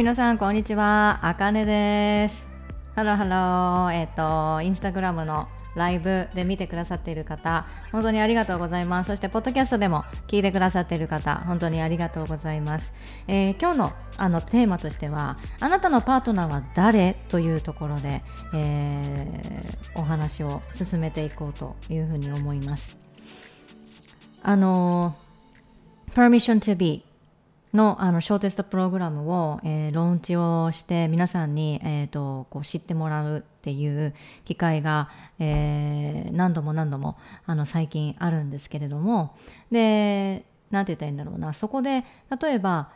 皆さんこんにちは。あかねです。 Hello hello えっ、とインスタグラムのライブで見てくださっている方本当にありがとうございます。そしてポッドキャストでも聞いてくださっている方本当にありがとうございます、えー、今日のあのテーマとしてはあなたのパートナーは誰というところで、えー、お話を進めていこうというふうに思います。あの Permission to be のあのショーテストプログラムを、えー、ローンチをして皆さんに、えーと、こう知ってもらうっていう機会が、えー、何度も何度もあの最近あるんですけれどもで何て言ったらいいんだろうな。そこで例えば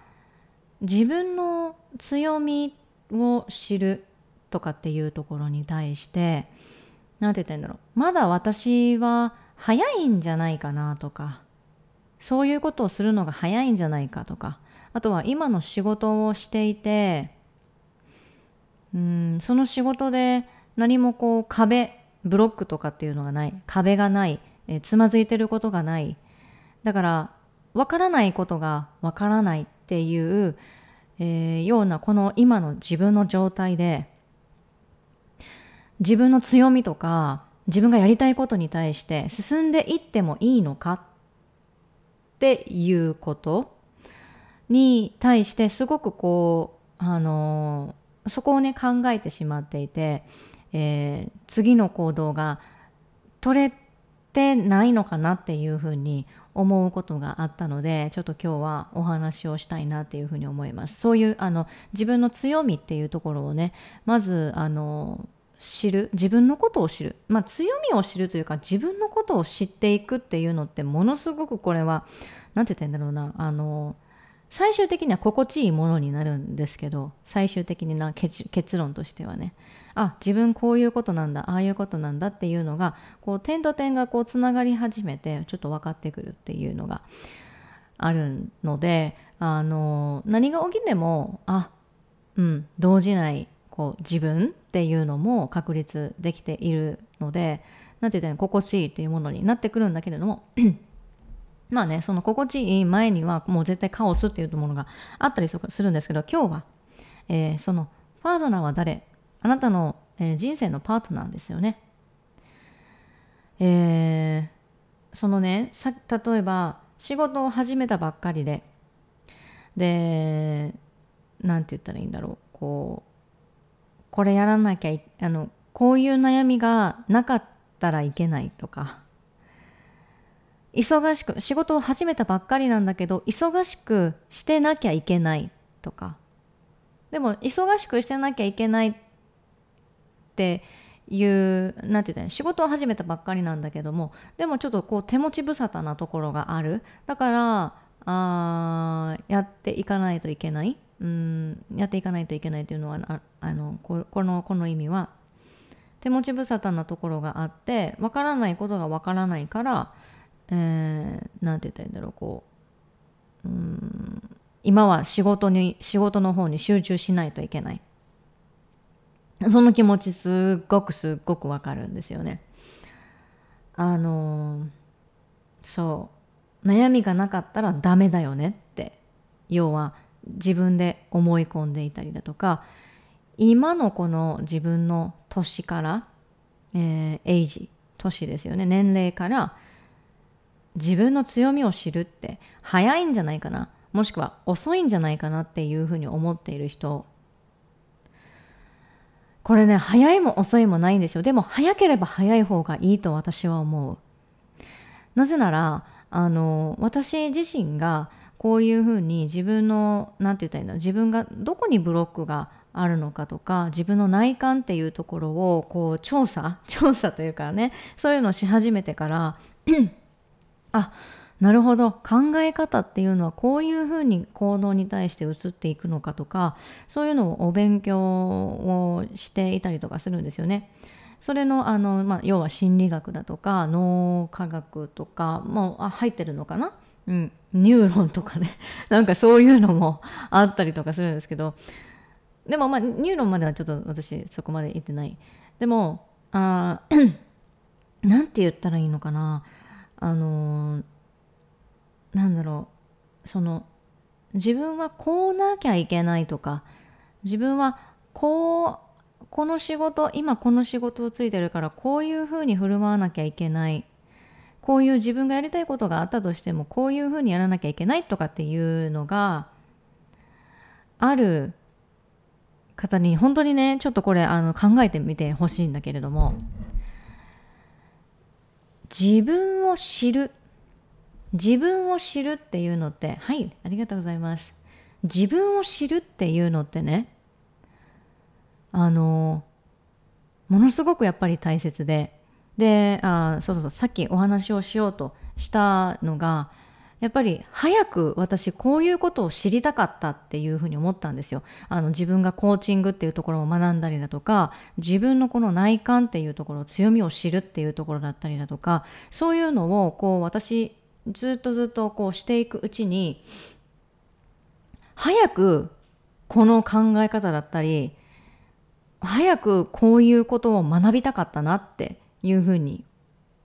自分の強みを知るとかっていうところに対して何て言ったらいいんだろう。まだ私は早いんじゃないかなとかそういうことをするのが早いんじゃないかとかあとは今の仕事をしていてうんその仕事で何もこう壁ブロックとかっていうのがない壁がない、えつまずいてることがない。だからわからないことがわからないっていう、えー、ようなこの今の自分の状態で自分の強みとか自分がやりたいことに対して進んでいってもいいのかっていうことに対してすごくこうあのそこをね考えてしまっていて、えー、次の行動が取れてないのかなっていうふうに思うことがあったのでちょっと今日はお話をしたいなっていうふうに思います。そういうあの自分の強みっていうところをねまずあの知る自分のことを知る。まあ強みを知るというか自分のことを知っていくっていうのってものすごくこれは何て言ったらいいんだろうなあの最終的には心地いいものになるんですけど最終的な結論としてはね。あ自分こういうことなんだああいうことなんだっていうのがこう点と点がこうつながり始めてちょっと分かってくるっていうのがあるのであの何が起きてもあうん動じないこう自分っていうのも確立できているので何て言ったら心地いいっていうものになってくるんだけれどもまあね、その心地いい前にはもう絶対カオスっていうものがあったりするんですけど、今日は、えー、そのパートナーは誰？あなたの、えー、人生のパートナーですよね。えー、そのねさ、例えば仕事を始めたばっかりで、で、なんて言ったらいいんだろう、こう、これやらなきゃあの、こういう悩みがなかったらいけないとか、忙しく仕事を始めたばっかりなんだけど忙しくしてなきゃいけないとか。でも忙しくしてなきゃいけないっていう何て言ったら仕事を始めたばっかりなんだけどもでもちょっとこう手持ち無沙汰なところがある。だからあやっていかないといけない。うんやっていかないといけないというのはあのこのこの意味は。手持ち無沙汰なところがあってわからないことがわからないからえー、なんて言ったらいいんだろうこううん今は仕事に仕事の方に集中しないといけない。その気持ちすっごくすっごくわかるんですよね。あのそう。悩みがなかったらダメだよねって要は自分で思い込んでいたりだとか今のこの自分の年から、えー、エイジ年ですよね年齢から自分の強みを知るって早いんじゃないかな？もしくは遅いんじゃないかなっていうふうに思っている人。これね早いも遅いもないんですよ。でも早ければ早い方がいいと私は思う。なぜならあの私自身がこういうふうに自分の何て言ったらいいんだ自分がどこにブロックがあるのかとか自分の内観っていうところをこう調査？調査というかねそういうのをし始めてからあなるほど。考え方っていうのはこういうふうに行動に対して移っていくのかとかそういうのをお勉強をしていたりとかするんですよね。それのあの、まあ、要は心理学だとか脳科学とかもあ入ってるのかな、うん、ニューロンとかね。なんかそういうのもあったりとかするんですけど。でもまあニューロンまではちょっと私そこまで行ってない。でもあ なんて言ったらいいのかな？あのなんだろう。その自分はこうなきゃいけないとか自分はこうこの仕事今この仕事をついてるからこういうふうに振る舞わなきゃいけない。こういう自分がやりたいことがあったとしてもこういうふうにやらなきゃいけないとかっていうのがある方に本当にねちょっとこれあの考えてみてほしいんだけれども。自分を知る。自分を知るっていうのってはいありがとうございます。自分を知るっていうのってねあのものすごくやっぱり大切で。であそうそうそうさっきお話をしようとしたのがやっぱり早く私こういうことを知りたかったっていうふうに思ったんですよ。あの自分がコーチングっていうところを学んだりだとか自分のこの内観っていうところ強みを知るっていうところだったりだとかそういうのをこう私ずっとずっとこうしていくうちに早くこの考え方だったり早くこういうことを学びたかったなっていうふうに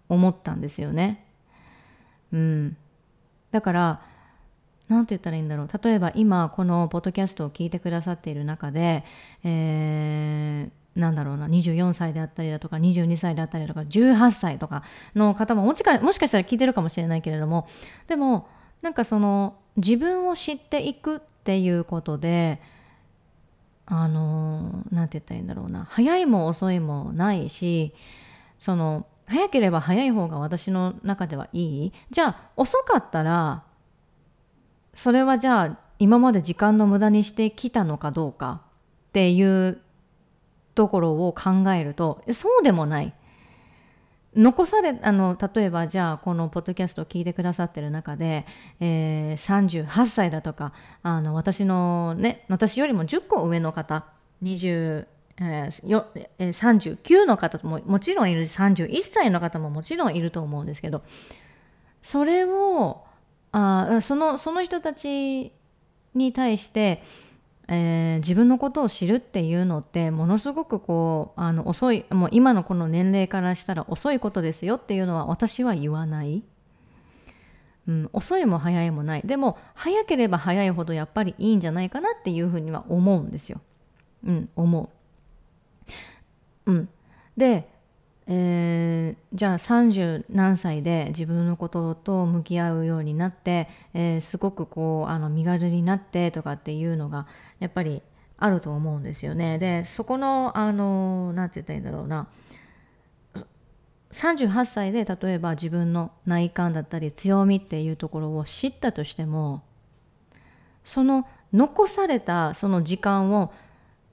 思ったんですよね。うん、だから何て言ったらいいんだろう。例えば今このポッドキャストを聞いてくださっている中で、えー、なんだろうな。24歳であったりだとか22歳であったりだとか18歳とかの方ももしかもしかしたら聞いてるかもしれないけれどもでもなんかその自分を知っていくっていうことであの何て言ったらいいんだろうな。早いも遅いもないしその早ければ早い方が私の中ではいい？じゃあ遅かったらそれはじゃあ今まで時間の無駄にしてきたのかどうかっていうところを考えるとそうでもない。残されあの例えばじゃあこのポッドキャストを聞いてくださってる中で、えー、38歳だとかあの私のね私よりも10個上の方20えーよえー、39の方ももちろんいるし31歳の方ももちろんいると思うんですけどそれをあそのその人たちに対して、えー、自分のことを知るっていうのってものすごくこうあの遅いもう今のこの年齢からしたら遅いことですよっていうのは私は言わない。うん、遅いも早いもないでも早ければ早いほどやっぱりいいんじゃないかなっていうふうには思うんですよ。うん、思う。うん、で、えー、じゃあ30何歳で自分のことと向き合うようになって、えー、すごくこうあの身軽になってとかっていうのがやっぱりあると思うんですよね。でそこのあの何て言ったらいいんだろうな38歳で例えば自分の内観だったり強みっていうところを知ったとしてもその残されたその時間を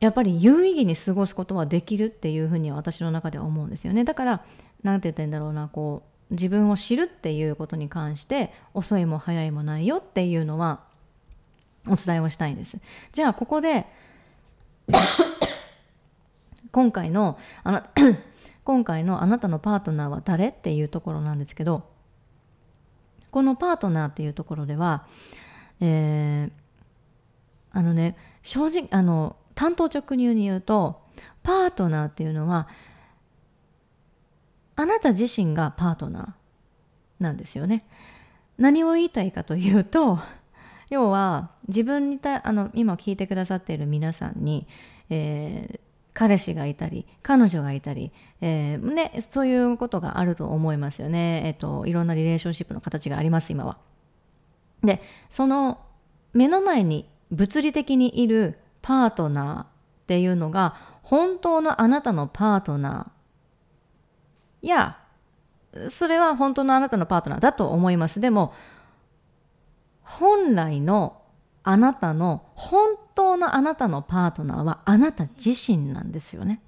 やっぱり有意義に過ごすことはできるっていうふうに私の中では思うんですよね。だから何て言ったらいいんだろうなこう自分を知るっていうことに関して遅いも早いもないよっていうのはお伝えをしたいんです。じゃあここで 今回のあな 今回のあなたのパートナーは誰っていうところなんですけどこのパートナーっていうところでは、えー、あのね正直あの単刀直入に言うとパートナーっていうのはあなた自身がパートナーなんですよね。何を言いたいかというと要は自分にたあの今聞いてくださっている皆さんに、えー、彼氏がいたり彼女がいたり、えー、ね、そういうことがあると思いますよね、えーといろんなリレーションシップの形があります今は。でその目の前に物理的にいるパートナーっていうのが本当のあなたのパートナー。いやそれは本当のあなたのパートナーだと思います。でも本来のあなたの本当のあなたのパートナーはあなた自身なんですよね。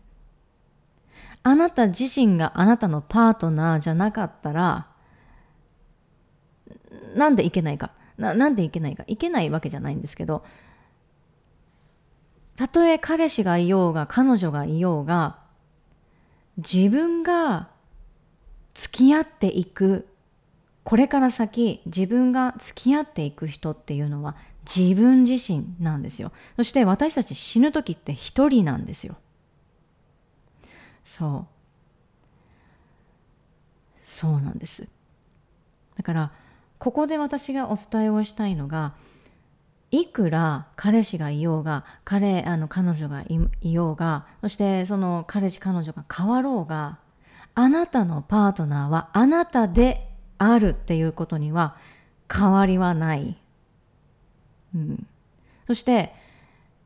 あなた自身があなたのパートナーじゃなかったらなんでいけないか。ななんでいけないか。いけないわけじゃないんですけどたとえ彼氏がいようが彼女がいようが自分が付き合っていくこれから先自分が付き合っていく人っていうのは自分自身なんですよ。そして私たち死ぬ時って一人なんですよ。そう。そうなんです。だからここで私がお伝えをしたいのがいくら彼氏がいようが彼あの彼女がいようがそしてその彼氏彼女が変わろうがあなたのパートナーはあなたであるっていうことには変わりはない。うん、そして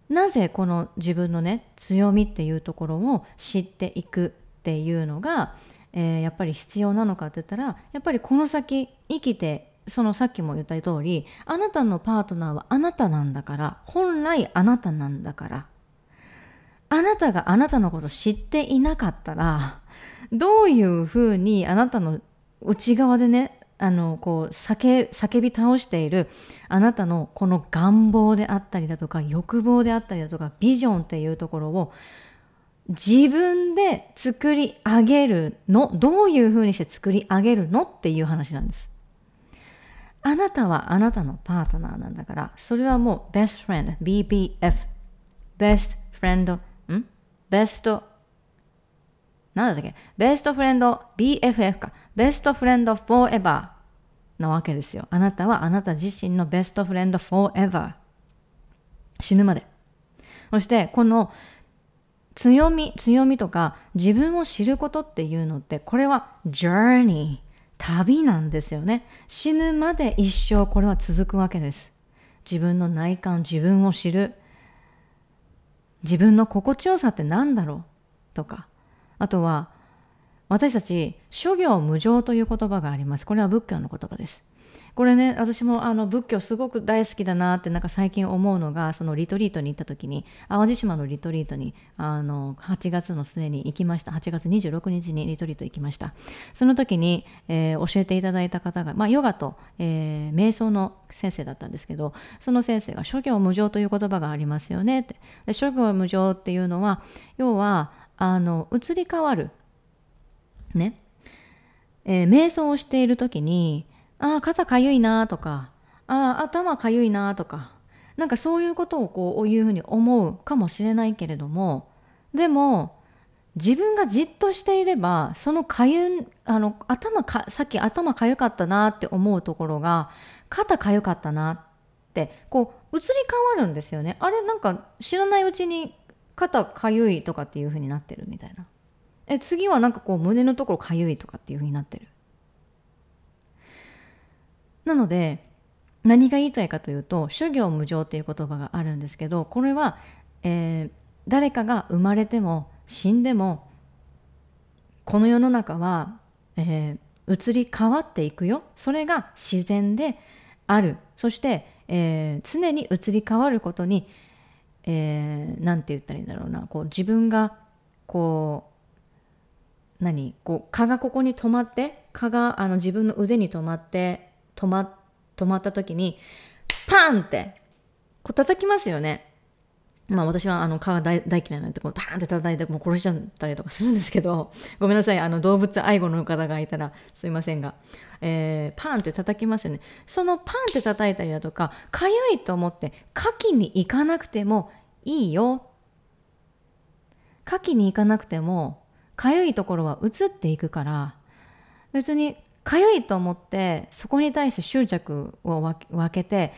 なぜこの自分のね強みっていうところを知っていくっていうのが、えー、やっぱり必要なのかって言ったらやっぱりこの先生きてそのさっきも言った通りあなたのパートナーはあなたなんだから本来あなたなんだからあなたがあなたのこと知っていなかったらどういうふうにあなたの内側でねあのこう叫叫び倒しているあなたのこの願望であったりだとか欲望であったりだとかビジョンっていうところを自分で作り上げるのどういうふうにして作り上げるのっていう話なんです。あなたはあなたのパートナーなんだから、それはもう best friend、BBF、best friend、ん best、なんだっけ ?best friend、BFF か。best friend forever なわけですよ。あなたはあなた自身の best friend forever。死ぬまで。そして、この強み、強みとか自分を知ることっていうのって、これは journey。旅なんですよね。死ぬまで一生これは続くわけです。自分の内観、自分を知る。自分の心地よさって何だろう？とか。あとは、私たち、諸行無常という言葉があります。これは仏教の言葉です。これね私もあの仏教すごく大好きだなってなんか最近思うのがそのリトリートに行った時に淡路島のリトリートにあの8月の末に行きました。8月26日にリトリート行きました。その時に、えー、教えていただいた方が、まあ、ヨガと、えー、瞑想の先生だったんですけどその先生が諸行無常という言葉がありますよねって。で諸行無常っていうのは要はあの移り変わる。ね。えー、瞑想をしている時にああ、肩かゆいなとか、ああ、頭かゆいなとか、なんかそういうことをこういうふうに思うかもしれないけれども、でも、自分がじっとしていれば、そのかゆあの、頭か、さっき頭かゆかったなって思うところが、肩かゆかったなって、こう、移り変わるんですよね。あれ、なんか知らないうちに肩かゆいとかっていうふうになってるみたいな。え、次はなんかこう胸のところかゆいとかっていうふうになってる。なので何が言いたいかというと諸行無常っていう言葉があるんですけどこれは、えー、誰かが生まれても死んでもこの世の中は、えー、移り変わっていくよ。それが自然である。そして、えー、常に移り変わることに何、えー、て言ったらいいんだろうな。こう自分がこう何？こう蚊がここに止まって蚊があの自分の腕に止まって止ま止まった時にパンってこう叩きますよね。まあ私はあの蚊が大大嫌いなんでこうパーンって叩いてもう殺しちゃったりとかするんですけどごめんなさい。あの動物愛護の方がいたらすいませんが、えー、パーンって叩きますよね。そのパンって叩いたりだとかかゆいと思って牡蠣に行かなくてもいいよ。牡蠣に行かなくてもかゆいところは移っていくから別にかゆいと思ってそこに対して執着を分けて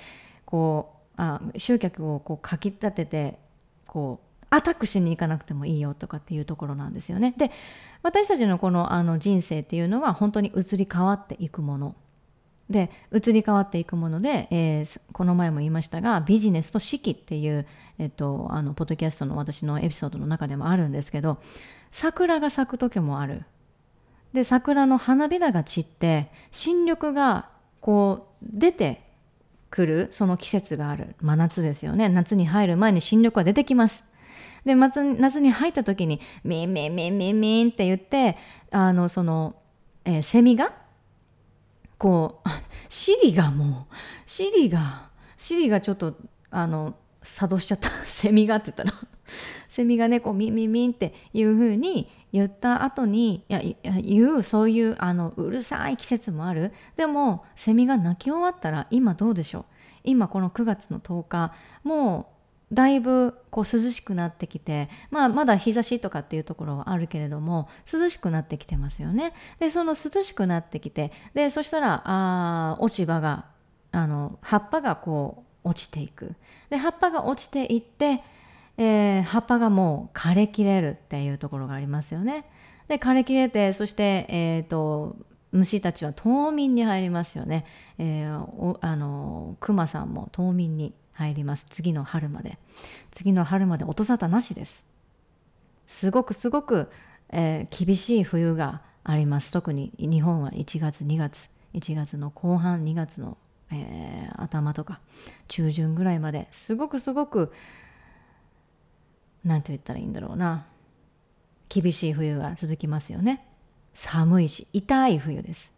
こうあ集客をこうかき立ててこうアタックしに行かなくてもいいよとかっていうところなんですよね。で私たちのこのあの人生っていうのは本当に移り変わっていくもので移り変わっていくもので、えー、この前も言いましたがビジネスと四季っていう、えっと、あのポッドキャストの私のエピソードの中でもあるんですけど桜が咲く時もあるで桜の花びらが散って新緑がこう出てくるその季節がある真夏ですよね。夏に入る前に新緑は出てきます。で夏に入った時に「ミンミンミンミンミン」って言ってあのその、えー、セミがこう シリがもうシリがシリがちょっとあの作動しちゃった。セミがって言ったら セミがねこうミンミンミンっていう風に言った後にいや言うそういうあのうるさい季節もある。でもセミが鳴き終わったら今どうでしょう？今この9月の10日もうだいぶこう涼しくなってきて、まあ、まだ日差しとかっていうところはあるけれども涼しくなってきてますよね。でその涼しくなってきてでそしたらあ落ち葉があの葉っぱがこう落ちていく。で葉っぱが落ちていって、えー、葉っぱがもう枯れきれるっていうところがありますよね。で枯れきれてそして、えーと、虫たちは冬眠に入りますよね、えー、おあのクマさんも冬眠に入ります。次の春まで。次の春まで音沙汰なしです。すごくすごく、えー、厳しい冬があります。特に日本は1月2月1月の後半2月の、えー、頭とか中旬ぐらいまですごくすごく何て言ったらいいんだろうな厳しい冬が続きますよね。寒いし痛い冬です。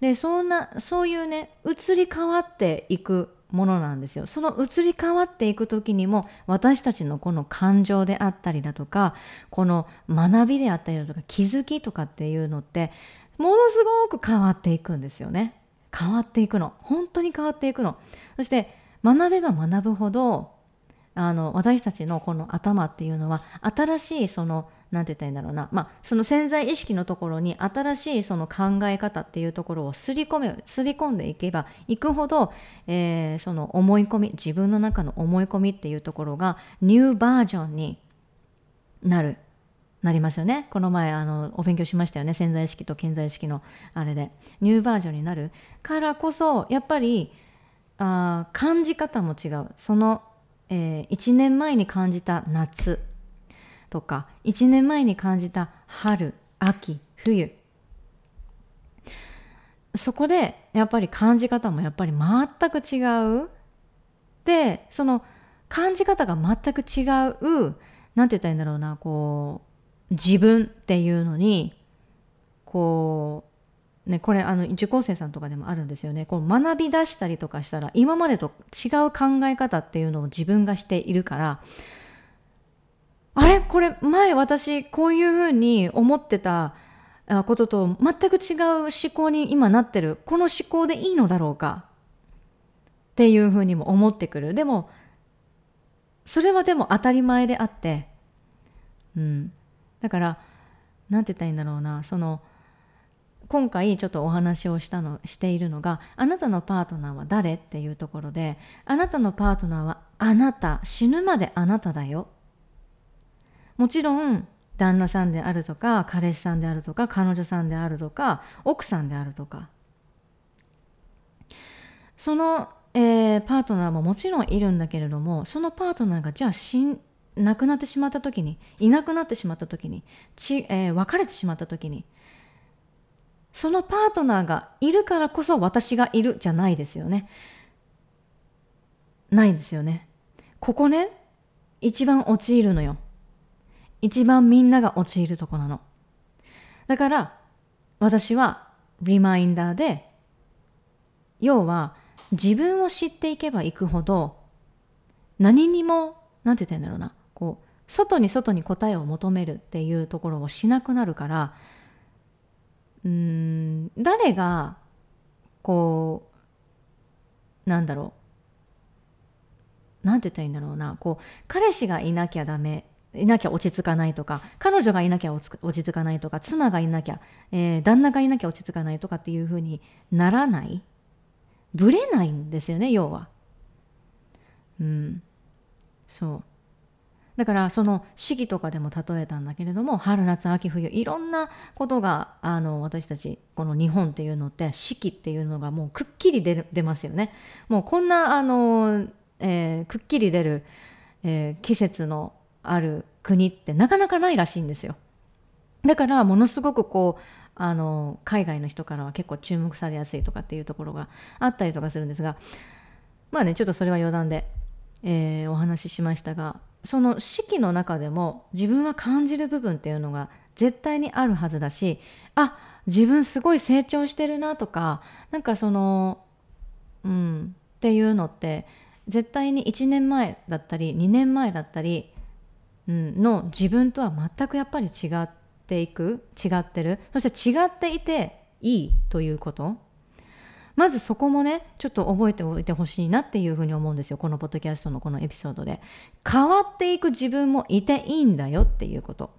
でそんなそういうね移り変わっていくものなんですよ。その移り変わっていく時にも私たちのこの感情であったりだとかこの学びであったりだとか気づきとかっていうのってものすごく変わっていくんですよね。変わっていくの。本当に変わっていくの。そして学べば学ぶほどあの私たちのこの頭っていうのは新しいその何て言ったらいいんだろうな、まあ、その潜在意識のところに新しいその考え方っていうところをすり込めすり込んでいけばいくほど、えー、その思い込み自分の中の思い込みっていうところがニューバージョンになる。なりますよね。この前あのお勉強しましたよね。潜在意識と潜在意識のあれで。ニューバージョンになる。からこそやっぱりあ感じ方も違う。その、えー、1年前に感じた夏とか1年前に感じた春秋冬。そこでやっぱり感じ方もやっぱり全く違う。でその感じ方が全く違う。何て言ったらいいんだろうな。こう自分っていうのにこうねこれあの受講生さんとかでもあるんですよね。こう学び出したりとかしたら今までと違う考え方っていうのを自分がしているからあれ？これ前私こういうふうに思ってたことと全く違う思考に今なってる。この思考でいいのだろうか？っていうふうにも思ってくる。でもそれはでも当たり前であってうん。だから何て言ったらいいんだろうな。その今回ちょっとお話をしたのしているのがあなたのパートナーは誰っていうところであなたのパートナーはあなた。死ぬまであなただよ。もちろん旦那さんであるとか彼氏さんであるとか彼女さんであるとか奥さんであるとか。その、えー、パートナーももちろんいるんだけれどもそのパートナーがじゃあ死ん亡くなってしまった時にいなくなってしまった時にち、えー、別れてしまった時にそのパートナーがいるからこそ私がいるじゃないですよね。ないですよね。ここね一番陥るのよ。一番みんなが陥るとこなの。だから私はリマインダーで要は自分を知っていけばいくほど何にも何て言ったらいいんだろうな。外に外に答えを求めるっていうところをしなくなるからうん誰がこうなんだろうなんて言ったらいいんだろうなこう彼氏がいなきゃダメいなきゃ落ち着かないとか彼女がいなきゃ落ち着かないとか妻がいなきゃ、えー、旦那がいなきゃ落ち着かないとかっていうふうにならないぶれないんですよね要は。うんそうだからその四季とかでも例えたんだけれども春夏秋冬いろんなことがあの私たちこの日本っていうのって四季っていうのがもうくっきり出出ますよね。もうこんなあの、えー、くっきり出る、えー、季節のある国ってなかなかないらしいんですよ。だからものすごくこうあの海外の人からは結構注目されやすいとかっていうところがあったりとかするんですがまあねちょっとそれは余談で、えー、お話ししましたがその四季の中でも自分は感じる部分っていうのが絶対にあるはずだしあ自分すごい成長してるなとかなんかそのうんっていうのって絶対に1年前だったり2年前だったりうんの自分とは全くやっぱり違っていく違ってる。そして違っていていいということ。まずそこもねちょっと覚えておいてほしいなっていうふうに思うんですよ。このポッドキャストのこのエピソードで。変わっていく自分もいていいんだよっていうこと。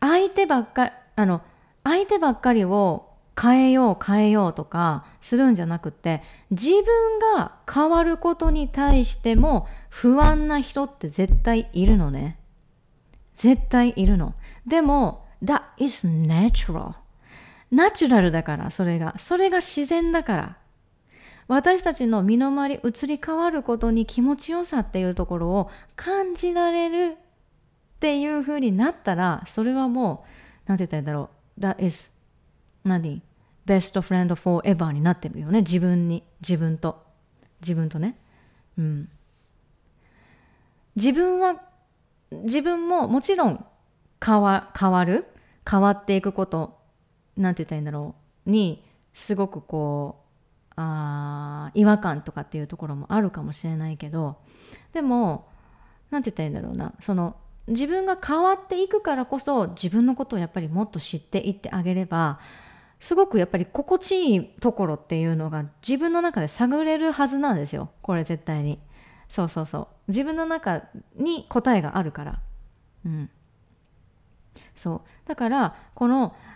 相手ばっかりあの相手ばっかりを変えよう変えようとかするんじゃなくて自分が変わることに対しても不安な人って絶対いるのね。絶対いるの。でも That is natural. ナチュラルだからそれが。それが自然だから。私たちの身の回り移り変わることに気持ちよさっていうところを感じられるっていう風になったらそれはもう何て言ったらいいんだろう。That is 何？Best friend forever になってるよね。自分に。自分と。自分とね。うん。自分は自分ももちろん変わ変わる。変わっていくこと。なんて言ったらいいんだろう。にすごくこうあ違和感とかっていうところもあるかもしれないけどでもなんて言ったらいいんだろうな。その自分が変わっていくからこそ自分のことをやっぱりもっと知っていってあげればすごくやっぱり心地いいところっていうのが自分の中で探れるはずなんですよ。これ絶対に。そうそうそう。自分の中に答えがあるから。うん。そう。だからこの「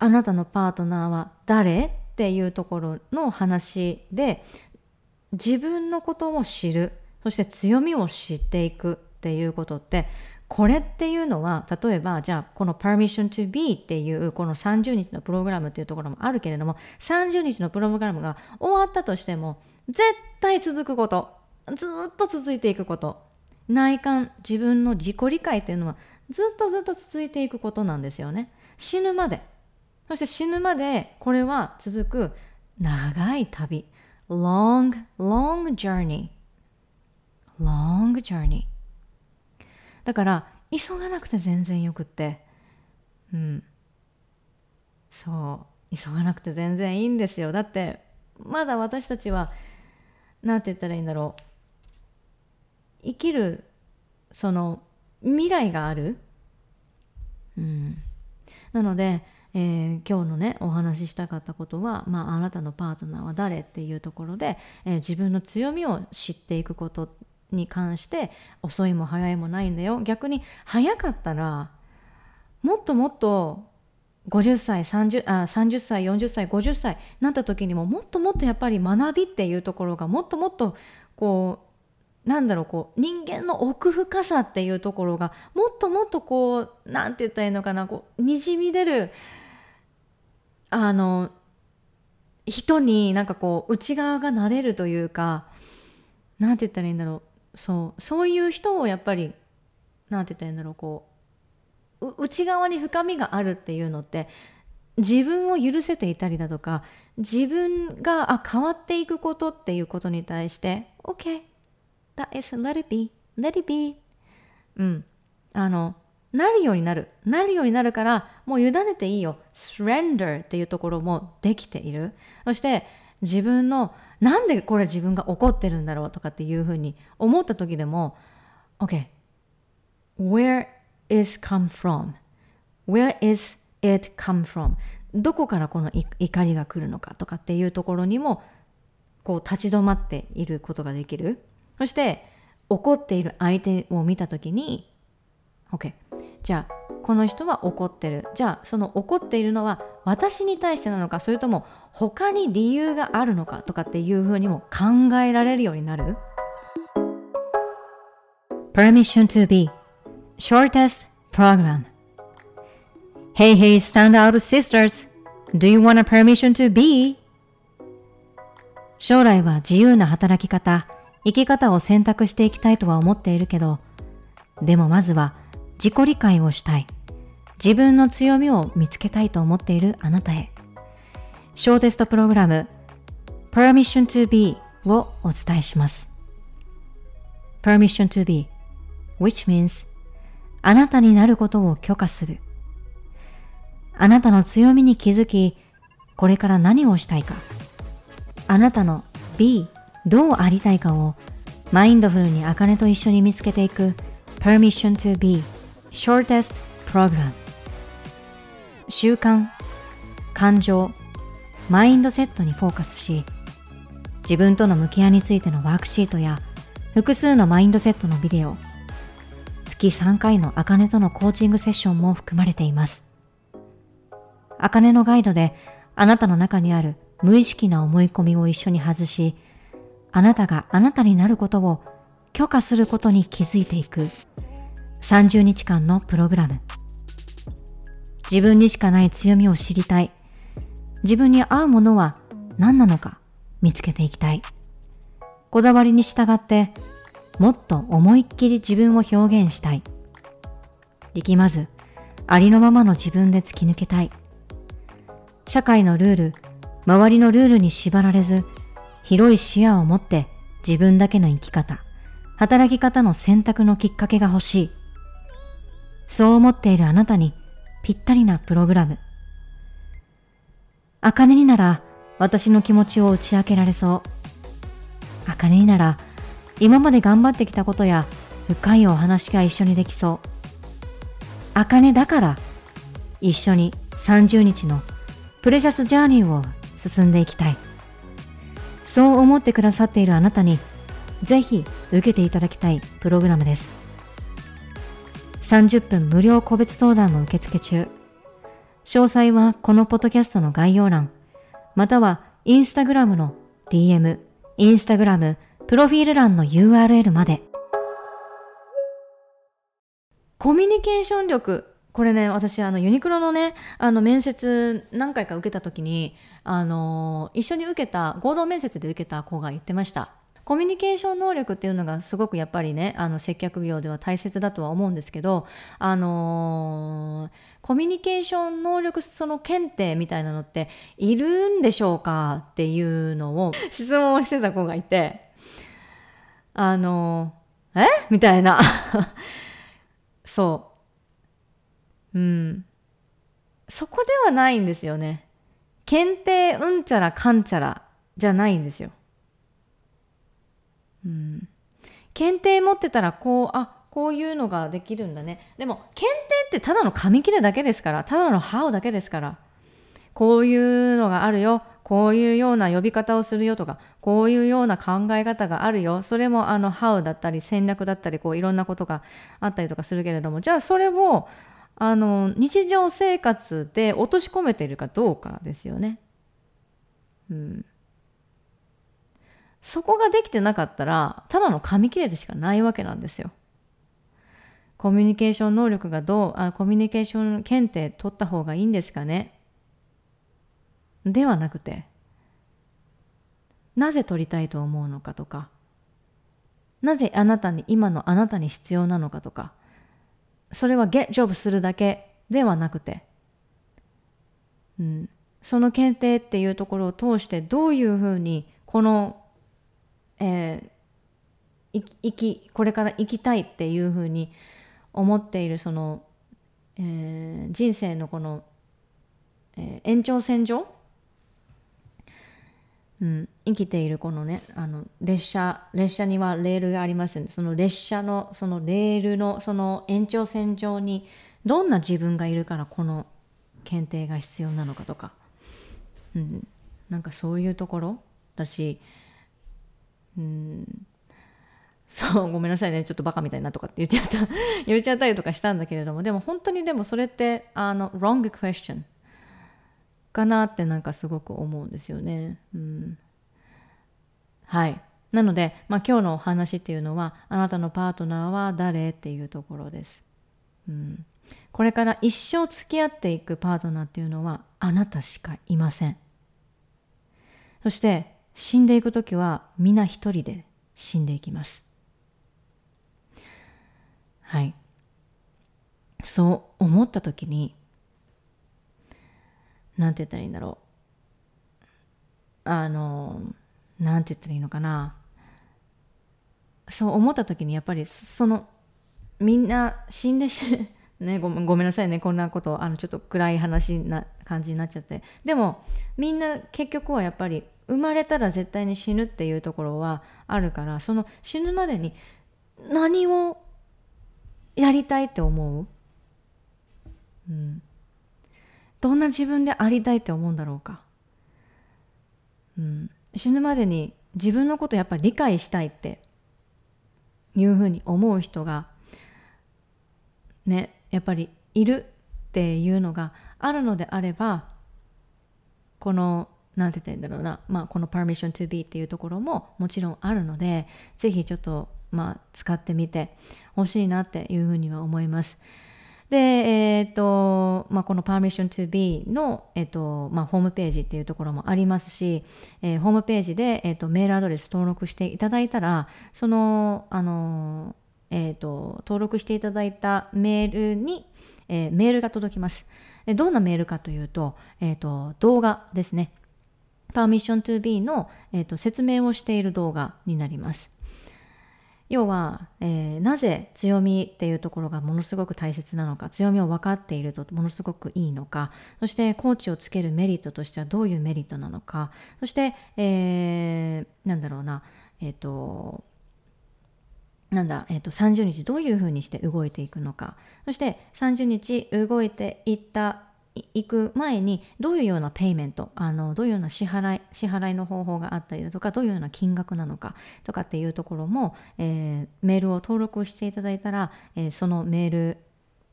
あなたのパートナーは誰?」っていうところの話で自分のことを知るそして強みを知っていくっていうことってこれっていうのは例えばじゃあこの Permission to Be っていうこの30日のプログラムっていうところもあるけれども30日のプログラムが終わったとしても絶対続くことずっと続いていくこと内観自分の自己理解っていうのはずっとずっと続いていくことなんですよね死ぬまでそして死ぬまでこれは続く長い旅。Long long journey. Long journey. だから急がなくて全然よくって。うん。そう。急がなくて全然いいんですよ。だってまだ私たちは何て言ったらいいんだろう。生きるその未来がある、うん、なので、えー、今日のねお話ししたかったことは、まあ、あなたのパートナーは誰っていうところで、えー、自分の強みを知っていくことに関して遅いも早いもないんだよ。逆に早かったらもっともっと50歳 30, あ30歳40歳50歳なった時にももっともっとやっぱり学びっていうところがもっともっとこうなんだろうこう人間の奥深さっていうところがもっともっとこう何て言ったらいいのかなこうにじみ出るあの人になんかこう内側がなれるというか何て言ったらいいんだろう。そうそういう人をやっぱり何て言ったらいいんだろうこう内側に深みがあるっていうのって自分を許せていたりだとか自分があ変わっていくことっていうことに対して OK that is let it be let it be うん。あのなるようになる。なるようになるからもう委ねていいよ。surrender っていうところもできている。そして自分のなんでこれ自分が怒ってるんだろうとかっていうふうに思った時でも OK where is come from? Where is it come from? どこからこの怒りが来るのかとかっていうところにもこう立ち止まっていることができる。そして怒っている相手を見た時に OK じゃあこの人は怒ってる。じゃあその怒っているのは私に対してなのかそれとも他に理由があるのかとかっていうふうにも考えられるようになる？Permission to be. Shortest Program. Hey hey stand out sisters. Do you want a permission to be? 将来は自由な働き方生き方を選択していきたいとは思っているけどでもまずは自己理解をしたい。自分の強みを見つけたいと思っているあなたへ。ショーテストプログラム Permission to be をお伝えします。Permission to be which means あなたになることを許可する。あなたの強みに気づき、これから何をしたいか。あなたの B どうありたいかをマインドフルに茜と一緒に見つけていく Permission to be Shortest Program. 習慣、感情、マインドセットにフォーカスし自分との向き合いについてのワークシートや複数のマインドセットのビデオ月3回の茜とのコーチングセッションも含まれています。茜のガイドであなたの中にある無意識な思い込みを一緒に外し、あなたがあなたになることを許可することに気づいていく。30日間のプログラム。自分にしかない強みを知りたい。自分に合うものは何なのか見つけていきたい。こだわりに従ってもっと思いっきり自分を表現したい。力まずありのままの自分で突き抜けたい。社会のルール、周りのルールに縛られず、広い視野を持って自分だけの生き方、働き方の選択のきっかけが欲しい。そう思っているあなたにぴったりなプログラム。あかねになら私の気持ちを打ち明けられそう。あかねになら今まで頑張ってきたことや深いお話が一緒にできそう。あかねだから一緒に30日のプレシャスジャーニーを進んでいきたい。そう思ってくださっているあなたにぜひ受けていただきたいプログラムです。30分無料個別相談も受付中。詳細はこのポッドキャストの概要欄、またはインスタグラムの DM、インスタグラム、プロフィール欄の URL まで。コミュニケーション力これね私あのユニクロのねあの面接何回か受けた時にあの一緒に受けた合同面接で受けた子が言ってましたコミュニケーション能力っていうのがすごくやっぱりねあの接客業では大切だとは思うんですけどあのー、コミュニケーション能力その検定みたいなのっているんでしょうかっていうのを質問をしてた子がいてあのー、え？みたいな そう。うん。そこではないんですよね。検定うんちゃらかんちゃらじゃないんですよ。うん。検定持ってたらこう、あ、こういうのができるんだね。でも、検定ってただの紙切れだけですから、ただの歯をだけですから。こういうのがあるよ。こういうような呼び方をするよとか、こういうような考え方があるよ。それもあの、how だったり戦略だったり、こういろんなことがあったりとかするけれども、じゃあそれを、あの、日常生活で落とし込めているかどうかですよね。うん。そこができてなかったら、ただの紙切れでしかないわけなんですよ。コミュニケーション能力がどう、あコミュニケーション検定取った方がいいんですかね？ではなくてなぜ取りたいと思うのかとかなぜあなたに今のあなたに必要なのかとかそれはゲッジョブするだけではなくて、うん、その検定っていうところを通してどういうふうにこの、えー、生きこれから生きたいっていうふうに思っているその、えー、人生のこの、えー、延長線上？うん、生きているこのねあの列車列車にはレールがありますよね。その列車のそのレールのその延長線上にどんな自分がいるからこの検定が必要なのかとか、うん、なんかそういうところだし、うん、そうごめんなさいねちょっとバカみたいなとかって言っちゃった 言っちゃったりとかしたんだけれどもでも本当にでもそれってあの wrong question かなってなんかすごく思うんですよね。うん、はい。なので、まあ、今日のお話っていうのはあなたのパートナーは誰っていうところです。うん、これから一生付き合っていくパートナーっていうのはあなたしかいません。そして死んでいく時は皆一人で死んでいきます。はい。そう思った時になんて言ったらいいんだろうあのなんて言ったらいいのかなそう思った時にやっぱりそのみんな死んでし ねごごめんなさいねこんなことあのちょっと暗い話な感じになっちゃってでもみんな結局はやっぱり生まれたら絶対に死ぬっていうところはあるからその死ぬまでに何をやりたいって思う、うん、どんな自分でありたいって思うんだろうか、うん、死ぬまでに自分のことやっぱり理解したいっていうふうに思う人がねやっぱりいるっていうのがあるのであればこのなんて言ったんだろうな、まあ、この permission to be っていうところももちろんあるのでぜひちょっと、まあ、使ってみてほしいなっていうふうには思います。で、えっ、ー、と、まあ、この Permission to Be の、えっ、ー、と、まあ、ホームページっていうところもありますし、えー、ホームページで、えっ、と、メールアドレス登録していただいたら、その、あの、えっ、と、登録していただいたメールに、えメールが届きます。どんなメールかというと、えっ、と、動画ですね。Permission to Be の、えーと説明をしている動画になります。要は、えー、なぜ強みっていうところがものすごく大切なのか強みを分かっているとものすごくいいのかそしてコーチをつけるメリットとしてはどういうメリットなのかそして、えー、なんだろうなえっ、ー、となんだ、えー、と30日どういうふうにして動いていくのかそして30日動いていった行く前にどういうようなペイメントあのどういうような支払い支払いの方法があったりだとかどういうような金額なのかとかっていうところも、えー、メールを登録をしていただいたら、えー、そのメール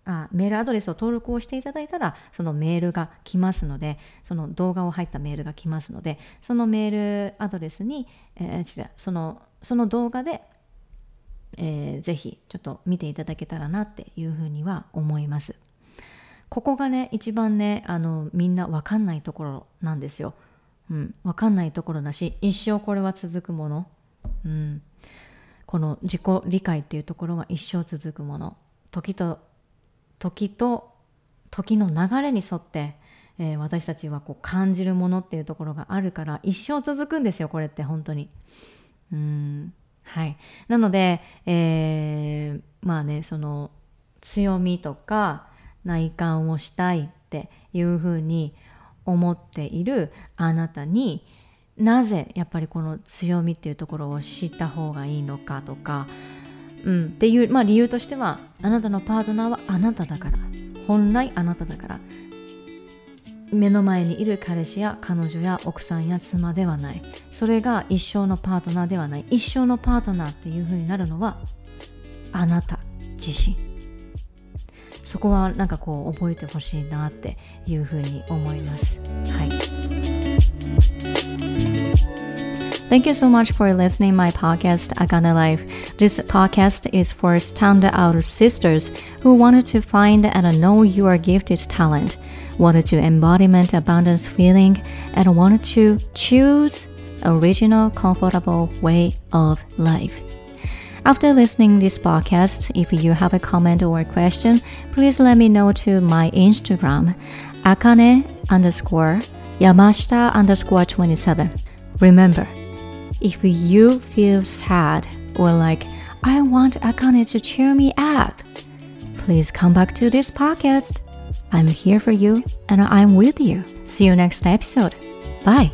あメールアドレスを登録をしていただいたらそのメールが来ますのでその動画を入ったメールが来ますのでそのメールアドレスに、えー、違うそのその動画で、えー、ぜひちょっと見ていただけたらなっていうふうには思います。ここがね一番ねあのみんな分かんないところなんですよ。うん、分かんないところだし一生これは続くもの、うん、この自己理解っていうところは一生続くもの。時と時と時の流れに沿って、えー、私たちはこう感じるものっていうところがあるから一生続くんですよこれって本当に。うん。はい。なので、えー、まあねその強みとか内観をしたいっていうふうに思っているあなたになぜやっぱりこの強みっていうところを知った方がいいのかとか、うん、っていう、まあ、理由としてはあなたのパートナーはあなただから本来あなただから目の前にいる彼氏や彼女や奥さんや妻ではない。それが一生のパートナーではない。一生のパートナーっていうふうになるのはあなた自身。そこはなんかこう覚えてほしいなっていうふうに思います。はい。Thank you so much for listening my podcast Akane Life. This podcast is for stand-out sisters who wanted to find and know your gifted talent, wanted to embodiment abundance feeling, and wanted to choose original comfortable way of life. After listening this podcast, if you have a comment or a question, please let me know to my Instagram, akane underscore yamashita underscore 27. Remember, if you feel sad or like, I want Akane to cheer me up, please come back to this podcast. I'm here for you and I'm with you. See you next episode. Bye.